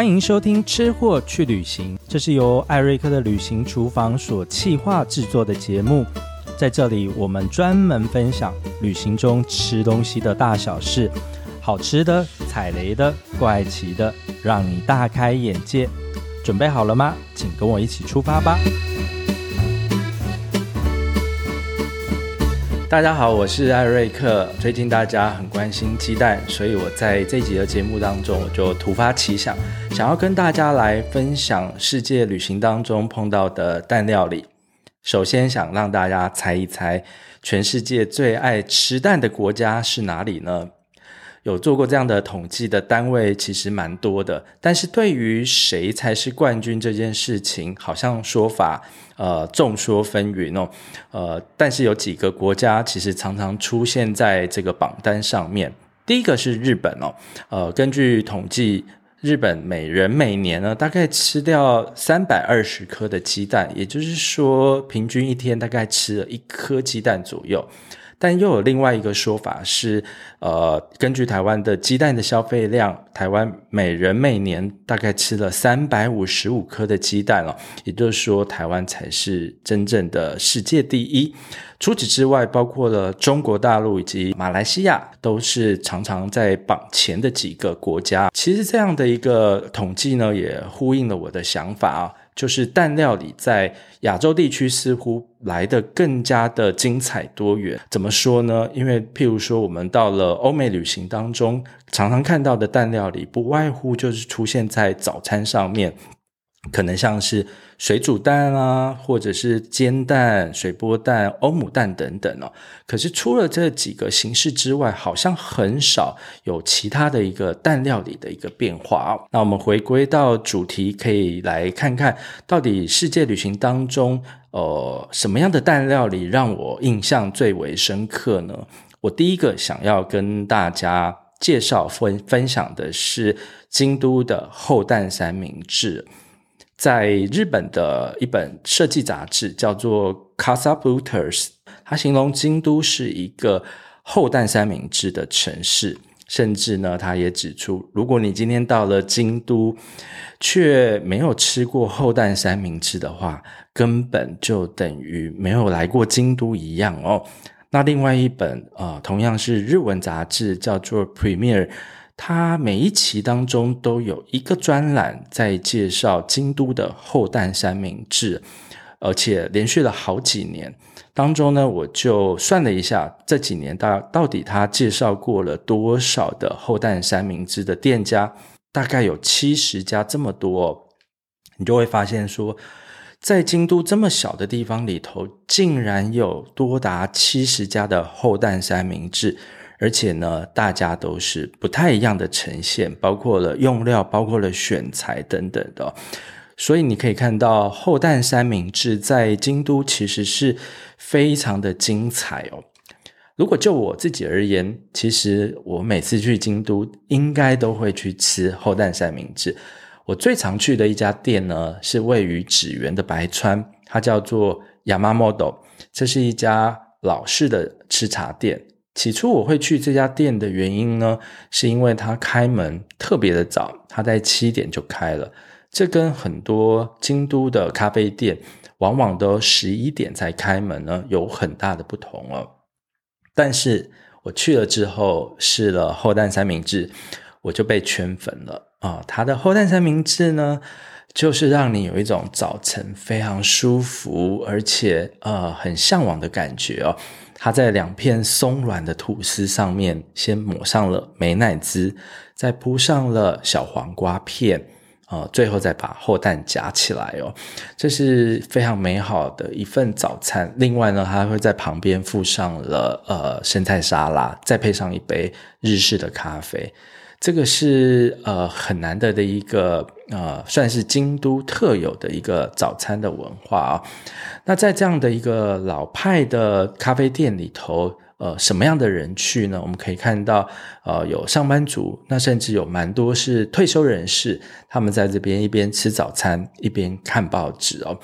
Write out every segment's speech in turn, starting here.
欢迎收听《吃货去旅行》，这是由艾瑞克的旅行厨房所企划制作的节目。在这里，我们专门分享旅行中吃东西的大小事，好吃的、踩雷的、怪奇的，让你大开眼界。准备好了吗？请跟我一起出发吧！大家好，我是艾瑞克。最近大家很关心鸡蛋，所以我在这集的节目当中，我就突发奇想，想要跟大家来分享世界旅行当中碰到的蛋料理。首先，想让大家猜一猜，全世界最爱吃蛋的国家是哪里呢？有做过这样的统计的单位其实蛮多的，但是对于谁才是冠军这件事情，好像说法呃众说纷纭哦。呃，但是有几个国家其实常常出现在这个榜单上面。第一个是日本哦，呃，根据统计，日本每人每年呢大概吃掉三百二十颗的鸡蛋，也就是说平均一天大概吃了一颗鸡蛋左右。但又有另外一个说法是，呃，根据台湾的鸡蛋的消费量，台湾每人每年大概吃了三百五十五颗的鸡蛋了，也就是说，台湾才是真正的世界第一。除此之外，包括了中国大陆以及马来西亚，都是常常在榜前的几个国家。其实这样的一个统计呢，也呼应了我的想法啊。就是蛋料理在亚洲地区似乎来的更加的精彩多元。怎么说呢？因为譬如说，我们到了欧美旅行当中，常常看到的蛋料理，不外乎就是出现在早餐上面。可能像是水煮蛋啊，或者是煎蛋、水波蛋、欧姆蛋等等哦。可是除了这几个形式之外，好像很少有其他的一个蛋料理的一个变化哦。那我们回归到主题，可以来看看到底世界旅行当中，呃，什么样的蛋料理让我印象最为深刻呢？我第一个想要跟大家介绍分分享的是京都的厚蛋三明治。在日本的一本设计杂志叫做《Casa Butters》，它形容京都是一个厚蛋三明治的城市。甚至呢，他也指出，如果你今天到了京都，却没有吃过厚蛋三明治的话，根本就等于没有来过京都一样哦。那另外一本啊、同样是日文杂志，叫做《Premier》。它每一期当中都有一个专栏在介绍京都的厚蛋三明治，而且连续了好几年当中呢，我就算了一下这几年到到底他介绍过了多少的厚蛋三明治的店家，大概有七十家这么多，你就会发现说，在京都这么小的地方里头，竟然有多达七十家的厚蛋三明治。而且呢，大家都是不太一样的呈现，包括了用料，包括了选材等等的。所以你可以看到厚蛋三明治在京都其实是非常的精彩哦。如果就我自己而言，其实我每次去京都应该都会去吃厚蛋三明治。我最常去的一家店呢，是位于纸园的白川，它叫做 Yamamoto，这是一家老式的吃茶店。起初我会去这家店的原因呢，是因为它开门特别的早，它在七点就开了。这跟很多京都的咖啡店往往都十一点才开门呢，有很大的不同哦。但是我去了之后试了厚蛋三明治，我就被圈粉了啊，哦！它的厚蛋三明治呢，就是让你有一种早晨非常舒服，而且呃很向往的感觉哦。它在两片松软的吐司上面，先抹上了美乃滋，再铺上了小黄瓜片，呃，最后再把厚蛋夹起来哦，这是非常美好的一份早餐。另外呢，它会在旁边附上了呃生菜沙拉，再配上一杯日式的咖啡。这个是呃很难得的一个呃，算是京都特有的一个早餐的文化啊。那在这样的一个老派的咖啡店里头，呃，什么样的人去呢？我们可以看到，呃，有上班族，那甚至有蛮多是退休人士，他们在这边一边吃早餐，一边看报纸哦。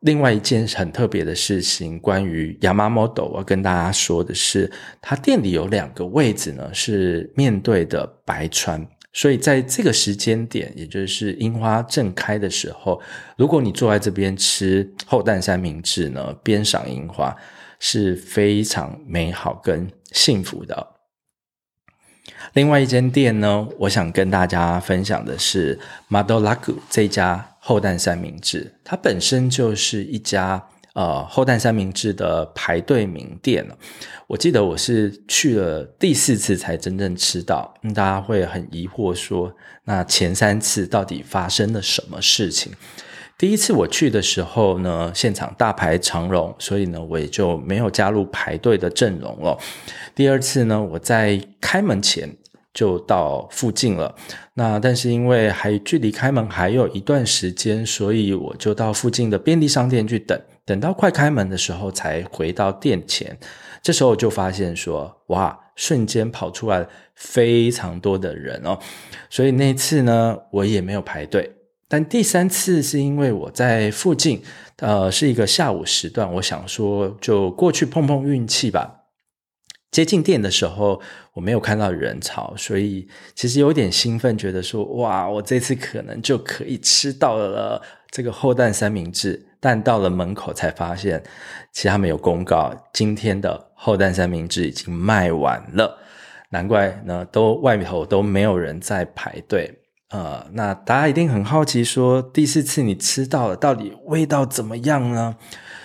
另外一件很特别的事情，关于 Yamamoto，我要跟大家说的是，他店里有两个位置呢，是面对的白川，所以在这个时间点，也就是樱花正开的时候，如果你坐在这边吃厚蛋三明治呢，边赏樱花，是非常美好跟幸福的。另外一间店呢，我想跟大家分享的是 Madolaku 这家厚蛋三明治，它本身就是一家呃厚蛋三明治的排队名店。我记得我是去了第四次才真正吃到，大家会很疑惑说，那前三次到底发生了什么事情？第一次我去的时候呢，现场大排长龙，所以呢，我也就没有加入排队的阵容了。第二次呢，我在开门前就到附近了，那但是因为还距离开门还有一段时间，所以我就到附近的便利商店去等，等到快开门的时候才回到店前。这时候就发现说，哇，瞬间跑出来非常多的人哦，所以那次呢，我也没有排队。但第三次是因为我在附近，呃，是一个下午时段，我想说就过去碰碰运气吧。接近店的时候，我没有看到人潮，所以其实有点兴奋，觉得说哇，我这次可能就可以吃到了这个厚蛋三明治。但到了门口才发现，其实他们有公告，今天的厚蛋三明治已经卖完了，难怪呢，都外头都没有人在排队。呃，那大家一定很好奇说，第四次你吃到了，到底味道怎么样呢？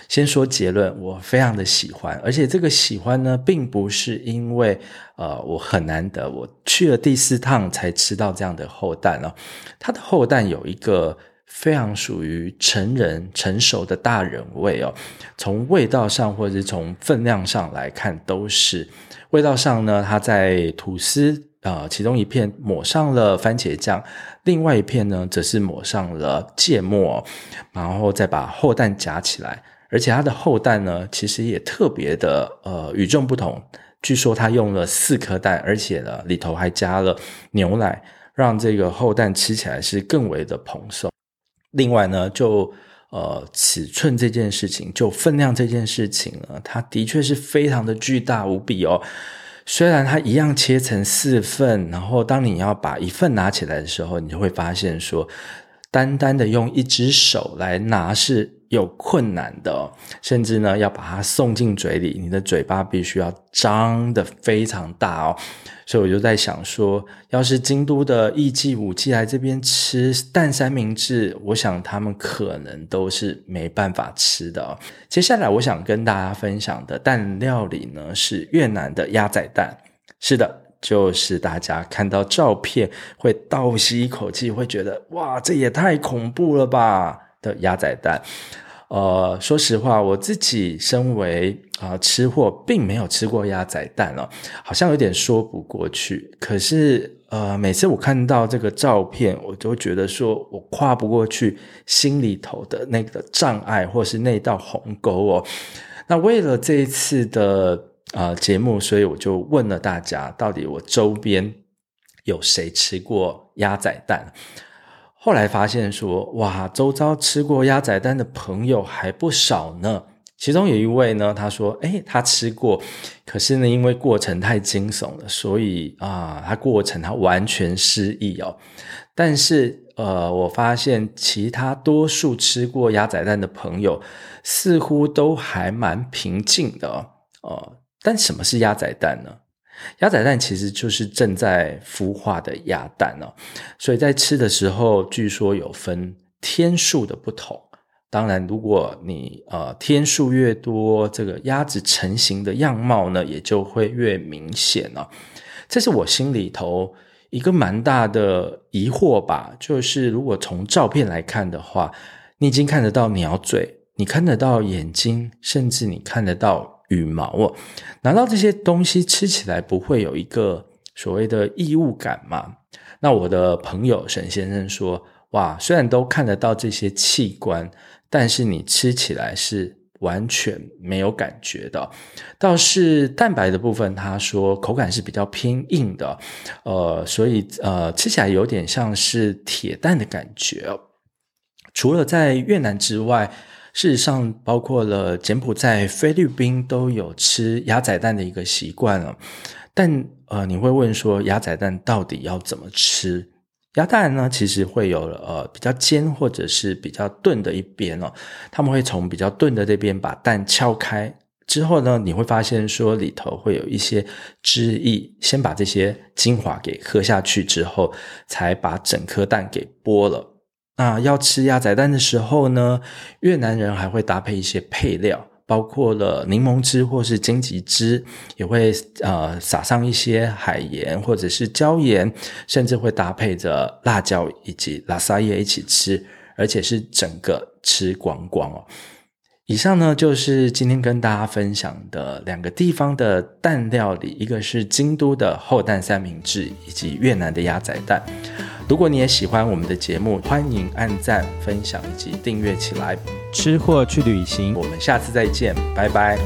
先说结论，我非常的喜欢，而且这个喜欢呢，并不是因为呃我很难得，我去了第四趟才吃到这样的厚蛋哦。它的厚蛋有一个非常属于成人成熟的大人味哦，从味道上或者是从分量上来看都是。味道上呢，它在吐司。呃，其中一片抹上了番茄酱，另外一片呢，则是抹上了芥末，然后再把厚蛋夹起来。而且它的厚蛋呢，其实也特别的呃与众不同。据说它用了四颗蛋，而且呢里头还加了牛奶，让这个厚蛋吃起来是更为的蓬松。另外呢，就呃尺寸这件事情，就分量这件事情呢，它的确是非常的巨大无比哦。虽然它一样切成四份，然后当你要把一份拿起来的时候，你就会发现说，单单的用一只手来拿是有困难的，甚至呢要把它送进嘴里，你的嘴巴必须要张得非常大哦。所以我就在想说，要是京都的艺伎舞伎来这边吃蛋三明治，我想他们可能都是没办法吃的哦。接下来我想跟大家分享的蛋料理呢，是越南的鸭仔蛋。是的，就是大家看到照片会倒吸一口气，会觉得哇，这也太恐怖了吧的鸭仔蛋。呃，说实话，我自己身为啊、吃货，并没有吃过鸭仔蛋哦，好像有点说不过去。可是呃，每次我看到这个照片，我就觉得说我跨不过去心里头的那个障碍，或是那道鸿沟哦。那为了这一次的啊、呃、节目，所以我就问了大家，到底我周边有谁吃过鸭仔蛋？后来发现说，哇，周遭吃过鸭仔蛋的朋友还不少呢。其中有一位呢，他说，诶，他吃过，可是呢，因为过程太惊悚了，所以啊，他过程他完全失忆哦。但是，呃，我发现其他多数吃过鸭仔蛋的朋友，似乎都还蛮平静的哦。呃，但什么是鸭仔蛋呢？鸭仔蛋其实就是正在孵化的鸭蛋哦，所以在吃的时候，据说有分天数的不同。当然，如果你呃天数越多，这个鸭子成型的样貌呢，也就会越明显哦。这是我心里头一个蛮大的疑惑吧，就是如果从照片来看的话，你已经看得到鸟嘴，你看得到眼睛，甚至你看得到。羽毛哦，难道这些东西吃起来不会有一个所谓的异物感吗？那我的朋友沈先生说：“哇，虽然都看得到这些器官，但是你吃起来是完全没有感觉的。倒是蛋白的部分，他说口感是比较偏硬的，呃，所以呃，吃起来有点像是铁蛋的感觉。除了在越南之外。”事实上，包括了柬埔寨、菲律宾都有吃鸭仔蛋的一个习惯了。但呃，你会问说，鸭仔蛋到底要怎么吃？鸭蛋呢，其实会有呃比较尖或者是比较钝的一边哦。他们会从比较钝的这边把蛋敲开之后呢，你会发现说里头会有一些汁液，先把这些精华给喝下去之后，才把整颗蛋给剥了。那要吃鸭仔蛋的时候呢，越南人还会搭配一些配料。包括了柠檬汁或是荆棘汁，也会呃撒上一些海盐或者是椒盐，甚至会搭配着辣椒以及拉沙叶一起吃，而且是整个吃光光哦。以上呢，就是今天跟大家分享的两个地方的蛋料理，一个是京都的厚蛋三明治，以及越南的鸭仔蛋。如果你也喜欢我们的节目，欢迎按赞、分享以及订阅起来。吃货去旅行，我们下次再见，拜拜。